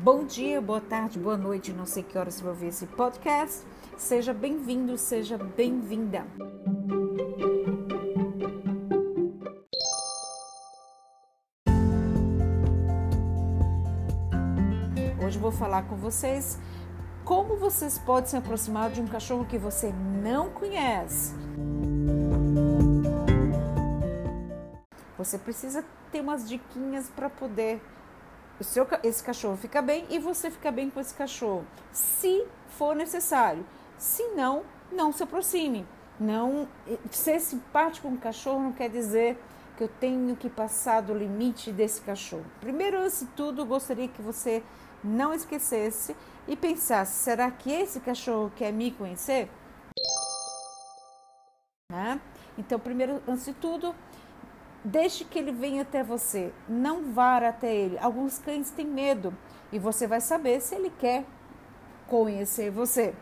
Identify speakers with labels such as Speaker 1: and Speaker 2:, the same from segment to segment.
Speaker 1: Bom dia, boa tarde, boa noite, não sei que horas você vai ouvir esse podcast. Seja bem-vindo, seja bem-vinda. Hoje vou falar com vocês como vocês podem se aproximar de um cachorro que você não conhece. Você precisa ter umas diquinhas para poder o seu, esse cachorro ficar bem e você ficar bem com esse cachorro, se for necessário. Se não, não se aproxime. Não ser simpático com o cachorro não quer dizer que eu tenho que passar do limite desse cachorro. Primeiro, antes de tudo, gostaria que você não esquecesse e pensasse: será que esse cachorro quer me conhecer? Né? Então, primeiro, antes de tudo, Deixe que ele venha até você, não vá até ele. Alguns cães têm medo e você vai saber se ele quer conhecer você.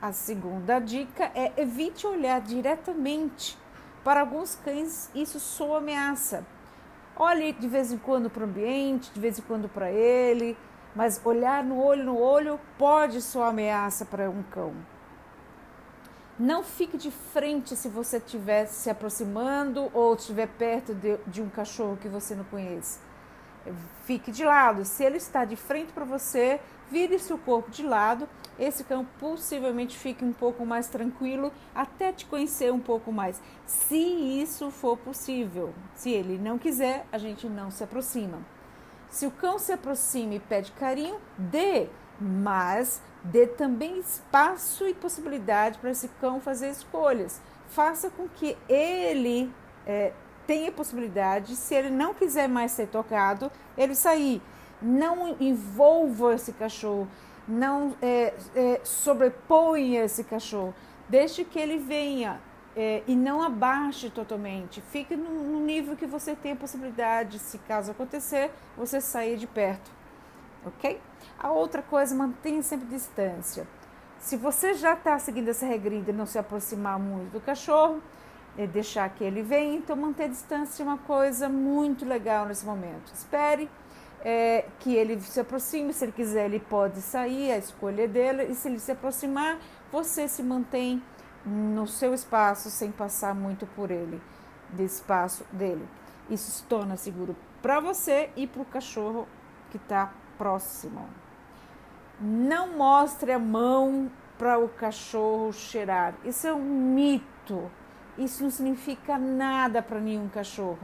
Speaker 1: A segunda dica é evite olhar diretamente. Para alguns cães, isso soa ameaça. Olhe de vez em quando para o ambiente, de vez em quando para ele, mas olhar no olho no olho pode soar ameaça para um cão. Não fique de frente se você estiver se aproximando ou estiver perto de, de, um cachorro que você não conhece. Fique de lado. Se ele está de frente para você, vire seu corpo de lado. Esse cão possivelmente fique um pouco mais tranquilo até te conhecer um pouco mais. Se isso for possível. Se ele não quiser, a gente não se aproxima. Se o cão se aproxima e pede carinho, dê, mas Dê também espaço e possibilidade para esse cão fazer escolhas. Faça com que ele é, tenha possibilidade, se ele não quiser mais ser tocado, ele sair. Não envolva esse cachorro, não é, é, sobreponha esse cachorro. Deixe que ele venha é, e não abaixe totalmente. Fique no, no nível que você tem a possibilidade, se caso acontecer, você sair de perto ok? A outra coisa, mantenha sempre distância. Se você já está seguindo essa regrinha de não se aproximar muito do cachorro, e deixar que ele venha, então manter distância é uma coisa muito legal nesse momento. Espere é, que ele se aproxime, se ele quiser, ele pode sair, a escolha é dele, e se ele se aproximar, você se mantém no seu espaço sem passar muito por ele, do espaço dele. Isso se torna seguro para você e para o cachorro que está próximo. Não mostre a mão para o cachorro cheirar. Isso é um mito. Isso não significa nada para nenhum cachorro.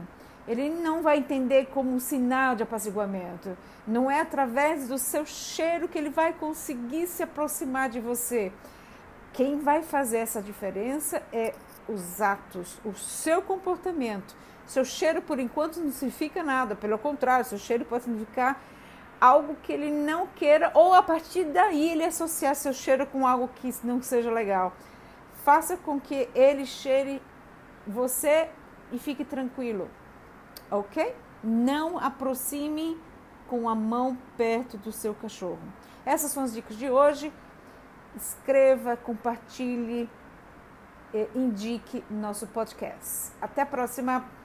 Speaker 1: Ele não vai entender como um sinal de apaziguamento. Não é através do seu cheiro que ele vai conseguir se aproximar de você. Quem vai fazer essa diferença é os atos, o seu comportamento. Seu cheiro, por enquanto, não significa nada. Pelo contrário, seu cheiro pode significar algo que ele não queira, ou a partir daí ele associar seu cheiro com algo que não seja legal. Faça com que ele cheire você e fique tranquilo, ok? Não aproxime com a mão perto do seu cachorro. Essas são as dicas de hoje. Escreva, compartilhe, indique nosso podcast. Até a próxima!